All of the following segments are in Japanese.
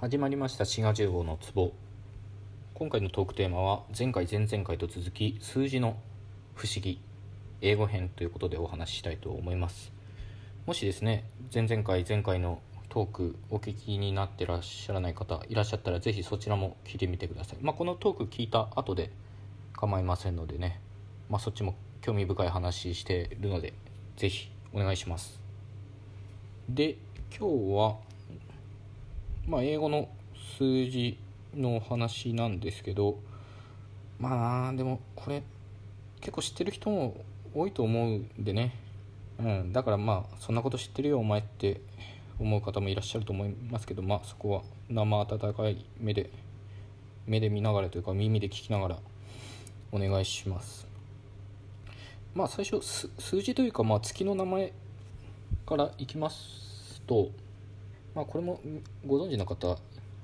始まりました滋賀10号の壺。今回のトークテーマは前回前々回と続き数字の不思議英語編ということでお話ししたいと思います。もしですね前々回前回のトークお聞きになってらっしゃらない方いらっしゃったらぜひそちらも聞いてみてください。まあ、このトーク聞いた後で構いませんのでねまあ、そっちも興味深い話してるのでぜひお願いします。で今日はまあ英語の数字の話なんですけどまあでもこれ結構知ってる人も多いと思うんでね、うん、だからまあそんなこと知ってるよお前って思う方もいらっしゃると思いますけどまあそこは生温かい目で目で見ながらというか耳で聞きながらお願いします。まあ最初数字というかまあ月の名前からいきますとまあこれもご存知の方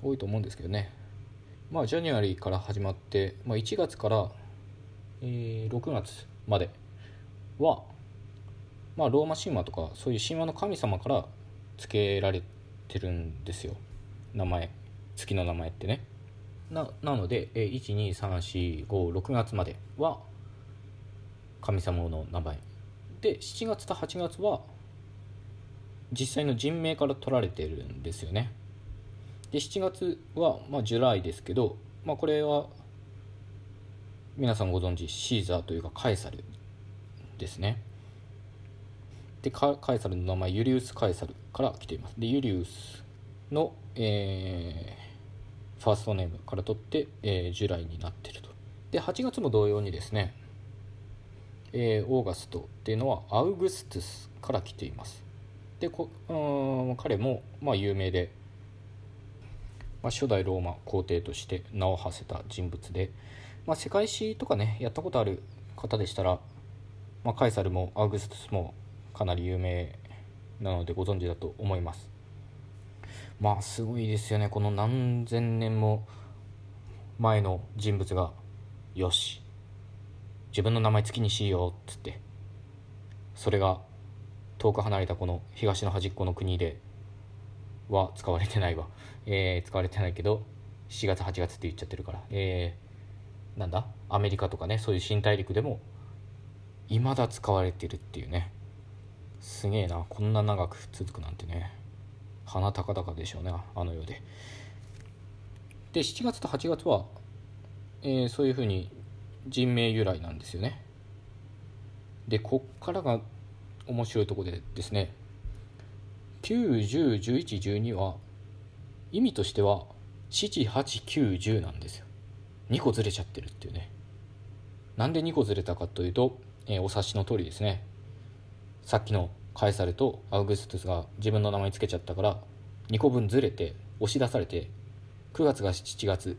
多いと思うんですけどね。まあジャニュアリーから始まって、まあ、1月から、えー、6月まではまあローマ神話とかそういう神話の神様から付けられてるんですよ。名前月の名前ってね。ななので、えー、12345月までは神様の名前。で7月と8月は実際の人名から取られてるんですよね。で7月は、まあ、ジュライですけど、まあ、これは皆さんご存知シーザーというかカエサルですね。でカエサルの名前ユリウス・カエサルから来ています。でユリウスの、えー、ファーストネームから取って、えー、ジュライになってると。で8月も同様にですねえー、オーガストっていうのはアウグストゥスから来ています。でこうん彼もまあ有名で、まあ、初代ローマ皇帝として名を馳せた人物で、まあ、世界史とかねやったことある方でしたら、まあ、カエサルもアウグストスもかなり有名なのでご存知だと思います。まあすごいですよね。この何千年も前の人物がよし自分の名前月にしようっつってそれが遠く離れたこの東の端っこの国では使われてないわ、えー、使われてないけど7月8月って言っちゃってるから。えー、なんだ？アメリカとかねそういう新大陸でも未だ使われてるっていうね。すげえな。こんな長く続くなんてね。鼻高々でしょうねあの世で。で7月と8月は、えー、そういうふうに人名由来なんですよね。でこっからが面白いとこでですね。9101112は意味としては78910なんですよ。2個ずれちゃってるっていうね。なんで2個ずれたかというと、えー、お察しの通りですね。さっきのカエサルとアウグストゥスが自分の名前つけちゃったから2個分ずれて押し出されて9月が7月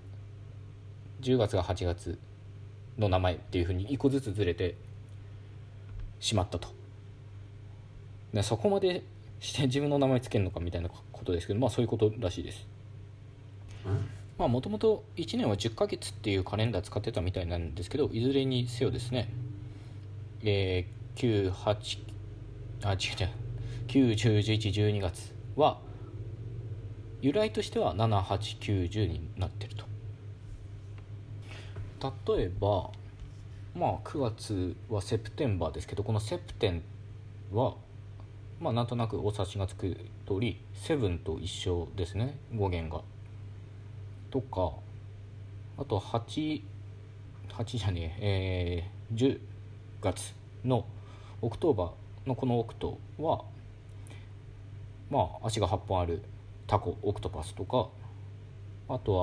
10月が8月の名前っていうふうに1個ずつずれてしまったと。でそこまでして自分の名前つけるのかみたいなことですけどまあそういうことらしいです。まあもともと1年は10ヶ月っていうカレンダー使ってたみたいなんですけどいずれにせよですねえー、98あ違う違う9101112月は由来としては7890になってると。例えばまあ9月はセプテンバーですけどこのセプテンはまあなんとなくお察しがつく通り seven と一緒ですね語源が。とかあと88じゃねええー、10月の October のこの octo はまあ足が8本あるタコ octopus とかあと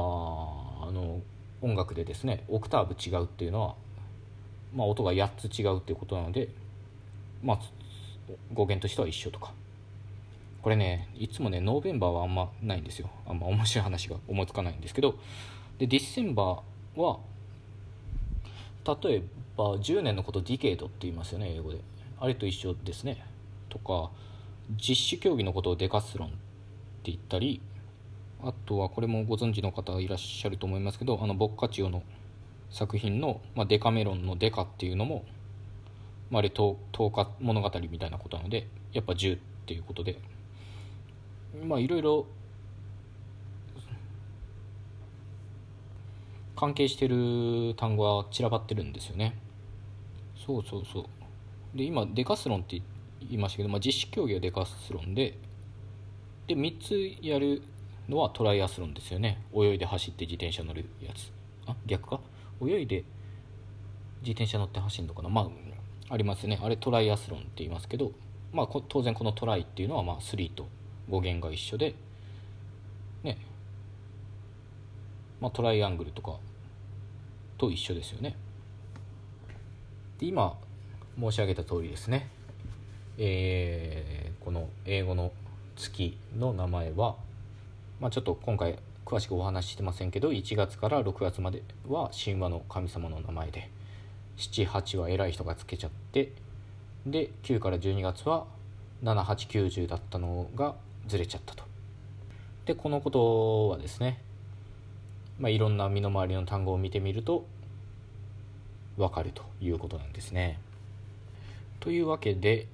はあの音楽でですねオクターブ違うっていうのは、まあ、音が8つ違うっていうことなので、まあ、語源としては一緒とか。これねいつもねノーベンバーはあんまないんですよ。あんま面白い話が思いつかないんですけど。でディッセンバーは例えば10年のことディケードって言いますよね英語で。あれと一緒ですね。とか実施競技のことをデカスロンって言ったりあとはこれもご存知の方いらっしゃると思いますけどあのボッカチオの作品の、まあ、デカメロンのデカっていうのも、まあ、あれ10日物語みたいなことなのでやっぱ10っていうことで。まあいろいろ関係してる単語は散らばってるんですよね。そうそうそう。で今デカスロンって言いましたけど、まあ、実施競技はデカスロンでで3つやるのはトライアスロンですよね。泳いで走って自転車乗るやつ。あ逆か？泳いで自転車乗って走るのかな？まあありますね。あれトライアスロンって言いますけどまあ当然このトライっていうのはまあ3と語源が一緒でね。まあトライアングルとかと一緒ですよね。で今申し上げた通りですね。えー、この英語の月の名前は、まあ、ちょっと今回詳しくお話ししてませんけど1月から6月までは神話の神様の名前で78は偉い人がつけちゃってで9から12月は7890だったのがずれちゃったと。でこのことはですね、まあ、いろんな身の回りの単語を見てみると分かるということなんですね。というわけで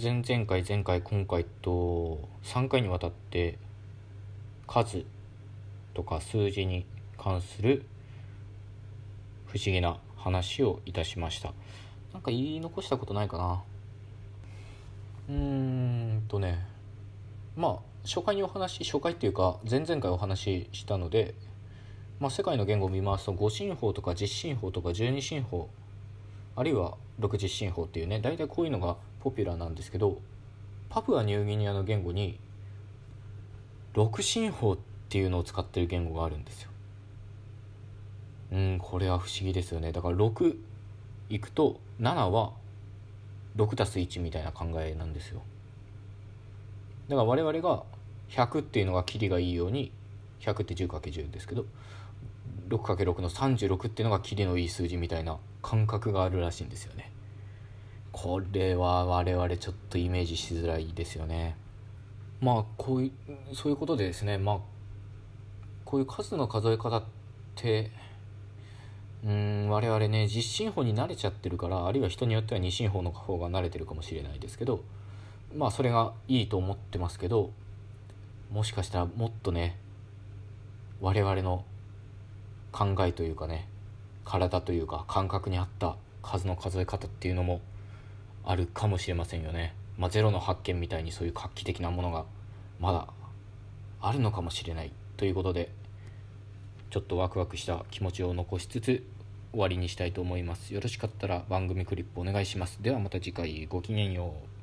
前々回前回今回と3回にわたって数とか数字に関する不思議な話をいたしました。なんか言い残したことないかな。うーんとね。まあ初回にお話初回っていうか前々回お話ししたので、まあ、世界の言語を見ますと5進法とか10進法とか12進法あるいは60進法っていうね大体こういうのがポピュラーなんですけどパプアニューギニアの言語に6進法っていうのを使ってる言語があるんですよ。うんこれは不思議ですよね。だから6いくと7は 6+1 みたいな考えなんですよ。だから我々が100っていうのがキリがいいように100って 10×10 ですけど 6×6 の36っていうのがキリのいい数字みたいな感覚があるらしいんですよね。これは我々ちょっとイメージしづらいですよね。まあこういうそういうことでですね。まあこういう数の数え方ってうん我々ね実進法に慣れちゃってるからあるいは人によっては二進法の方が慣れてるかもしれないですけどまあそれがいいと思ってますけどもしかしたらもっとね我々の考えというかね体というか感覚に合った数の数え方っていうのもあるかもしれませんよね。まあ、ゼロの発見みたいにそういう画期的なものがまだあるのかもしれないということでちょっとワクワクした気持ちを残しつつ終わりにしたいと思います。よろしかったら番組クリップお願いします。ではまた次回ごきげんよう。